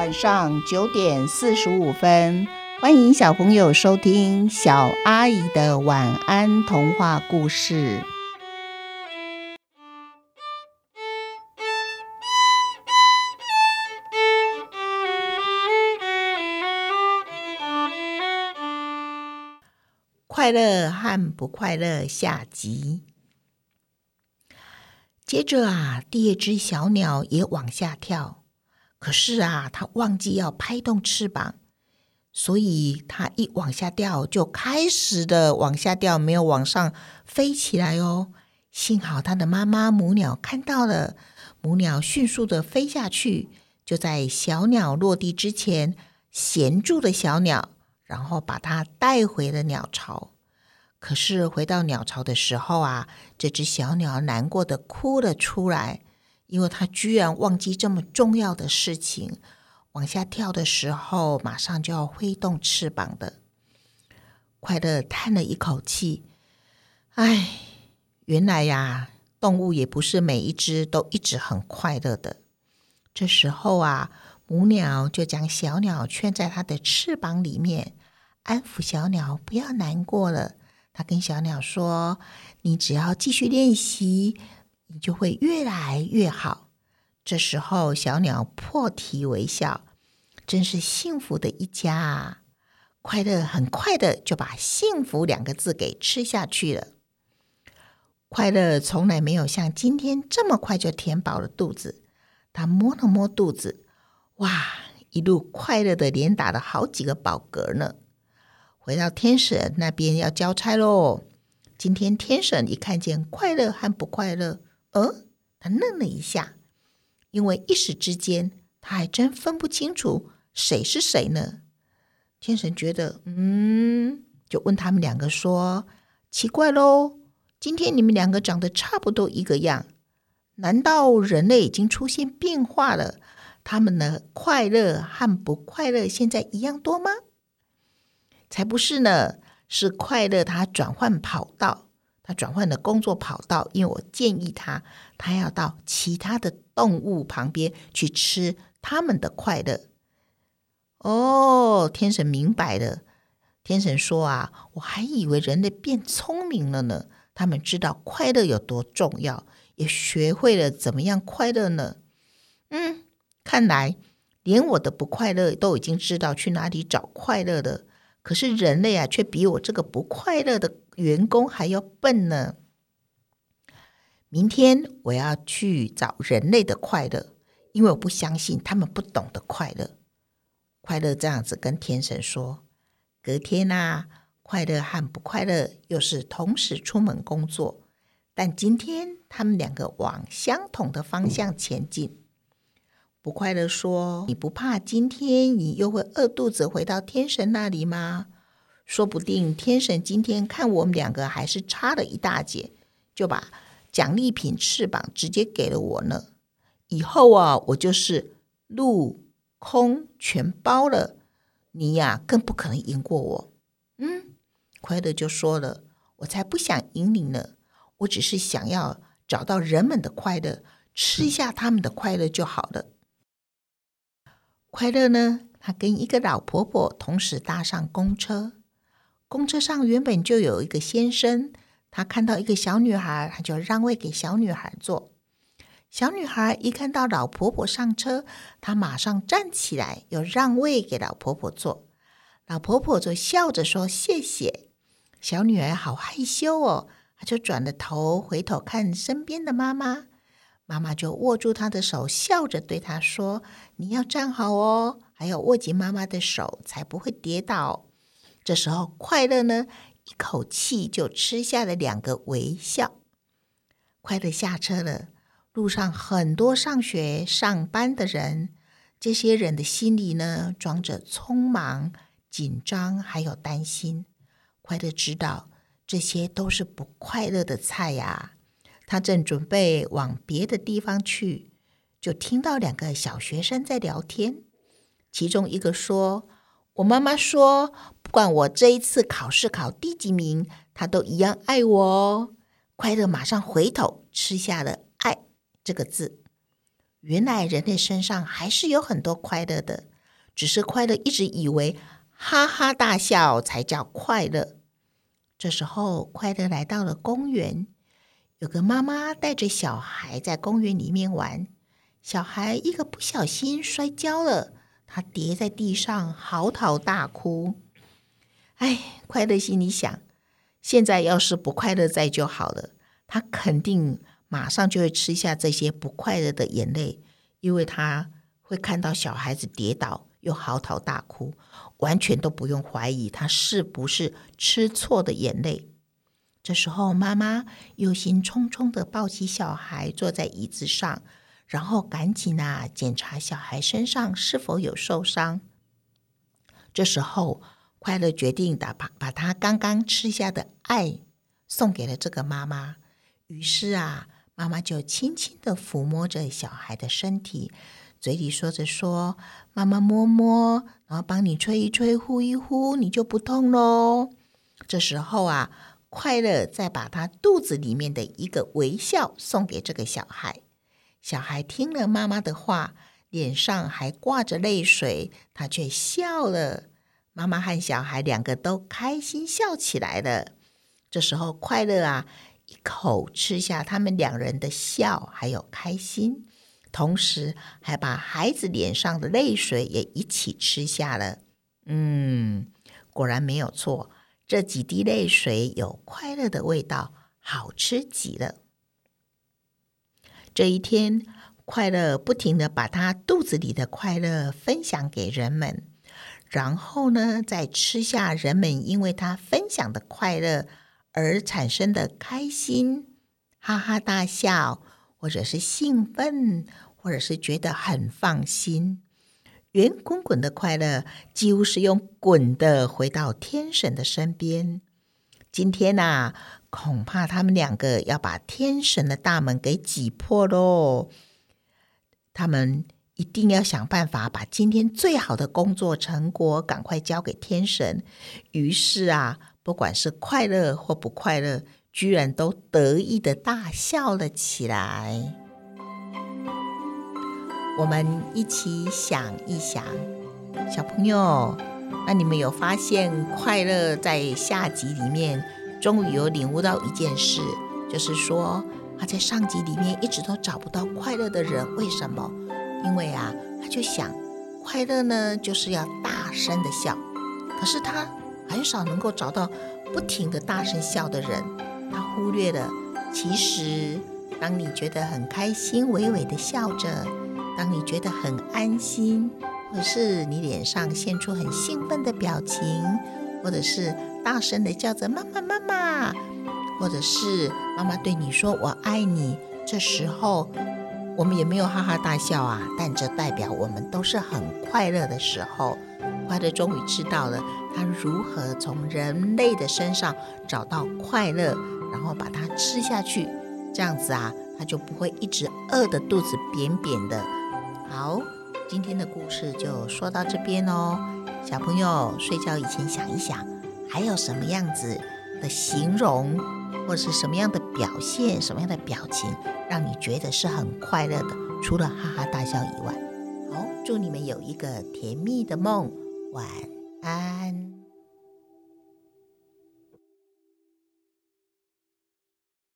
晚上九点四十五分，欢迎小朋友收听小阿姨的晚安童话故事。快乐和不快乐下集。接着啊，第二只小鸟也往下跳，可是啊，它忘记要拍动翅膀，所以它一往下掉就开始的往下掉，没有往上飞起来哦。幸好它的妈妈母鸟看到了，母鸟迅速的飞下去，就在小鸟落地之前衔住了小鸟，然后把它带回了鸟巢。可是回到鸟巢的时候啊，这只小鸟难过的哭了出来，因为它居然忘记这么重要的事情。往下跳的时候，马上就要挥动翅膀的。快乐叹了一口气，唉，原来呀，动物也不是每一只都一直很快乐的。这时候啊，母鸟就将小鸟圈在它的翅膀里面，安抚小鸟不要难过了。它跟小鸟说：“你只要继续练习，你就会越来越好。”这时候，小鸟破涕为笑，真是幸福的一家啊！快乐很快的就把“幸福”两个字给吃下去了。快乐从来没有像今天这么快就填饱了肚子。他摸了摸肚子，哇，一路快乐的连打了好几个饱嗝呢。回到天神那边要交差喽。今天天神一看见快乐和不快乐，呃，他愣了一下，因为一时之间他还真分不清楚谁是谁呢。天神觉得，嗯，就问他们两个说：“奇怪喽，今天你们两个长得差不多一个样，难道人类已经出现变化了？他们的快乐和不快乐现在一样多吗？”才不是呢，是快乐它转换跑道，他转换的工作跑道，因为我建议他，他要到其他的动物旁边去吃他们的快乐。哦，天神明白了。天神说啊，我还以为人类变聪明了呢，他们知道快乐有多重要，也学会了怎么样快乐呢。嗯，看来连我的不快乐都已经知道去哪里找快乐了。可是人类啊，却比我这个不快乐的员工还要笨呢。明天我要去找人类的快乐，因为我不相信他们不懂得快乐。快乐这样子跟天神说。隔天呐，快乐和不快乐又是同时出门工作，但今天他们两个往相同的方向前进。不快乐说：“你不怕今天你又会饿肚子回到天神那里吗？说不定天神今天看我们两个还是差了一大截，就把奖励品翅膀直接给了我呢。以后啊，我就是陆空全包了，你呀更不可能赢过我。”嗯，快乐就说了：“我才不想赢你呢，我只是想要找到人们的快乐，吃一下他们的快乐就好了。”快乐呢？他跟一个老婆婆同时搭上公车，公车上原本就有一个先生，他看到一个小女孩，他就让位给小女孩坐。小女孩一看到老婆婆上车，她马上站起来，又让位给老婆婆坐。老婆婆就笑着说：“谢谢。”小女儿好害羞哦，她就转了头，回头看身边的妈妈。妈妈就握住她的手，笑着对她说：“你要站好哦，还有握紧妈妈的手，才不会跌倒。”这时候，快乐呢，一口气就吃下了两个微笑。快乐下车了，路上很多上学、上班的人，这些人的心里呢，装着匆忙、紧张，还有担心。快乐知道，这些都是不快乐的菜呀。他正准备往别的地方去，就听到两个小学生在聊天。其中一个说：“我妈妈说，不管我这一次考试考第几名，他都一样爱我哦。”快乐马上回头吃下了“爱”这个字。原来人类身上还是有很多快乐的，只是快乐一直以为哈哈大笑才叫快乐。这时候，快乐来到了公园，有个妈妈带着小孩在公园里面玩，小孩一个不小心摔跤了，他跌在地上嚎啕大哭。哎，快乐心里想，现在要是不快乐在就好了，他肯定马上就会吃下这些不快乐的眼泪，因为他会看到小孩子跌倒。又嚎啕大哭，完全都不用怀疑他是不是吃错的眼泪。这时候，妈妈忧心忡忡的抱起小孩，坐在椅子上，然后赶紧啊检查小孩身上是否有受伤。这时候，快乐决定的把把他刚刚吃下的爱送给了这个妈妈。于是啊，妈妈就轻轻的抚摸着小孩的身体。嘴里说着说，妈妈摸摸，然后帮你吹一吹，呼一呼，你就不痛喽。这时候啊，快乐再把他肚子里面的一个微笑送给这个小孩。小孩听了妈妈的话，脸上还挂着泪水，他却笑了。妈妈和小孩两个都开心笑起来了。这时候，快乐啊，一口吃下他们两人的笑，还有开心。同时，还把孩子脸上的泪水也一起吃下了。嗯，果然没有错，这几滴泪水有快乐的味道，好吃极了。这一天，快乐不停的把他肚子里的快乐分享给人们，然后呢，再吃下人们因为他分享的快乐而产生的开心，哈哈大笑。或者是兴奋，或者是觉得很放心，圆滚滚的快乐几乎是用滚的回到天神的身边。今天呐，恐怕他们两个要把天神的大门给挤破喽。他们一定要想办法把今天最好的工作成果赶快交给天神。于是啊，不管是快乐或不快乐。居然都得意的大笑了起来。我们一起想一想，小朋友，那你们有发现快乐在下集里面终于有领悟到一件事，就是说他在上集里面一直都找不到快乐的人，为什么？因为啊，他就想快乐呢就是要大声的笑，可是他很少能够找到不停的大声笑的人。他忽略了，其实当你觉得很开心，微微的笑着；当你觉得很安心，或者是你脸上现出很兴奋的表情，或者是大声的叫着“妈妈，妈妈”，或者是妈妈对你说“我爱你”，这时候我们也没有哈哈大笑啊，但这代表我们都是很快乐的时候。快乐终于知道了他如何从人类的身上找到快乐。然后把它吃下去，这样子啊，它就不会一直饿的肚子扁扁的。好，今天的故事就说到这边哦。小朋友睡觉以前想一想，还有什么样子的形容，或是什么样的表现、什么样的表情，让你觉得是很快乐的？除了哈哈大笑以外，好，祝你们有一个甜蜜的梦，晚安。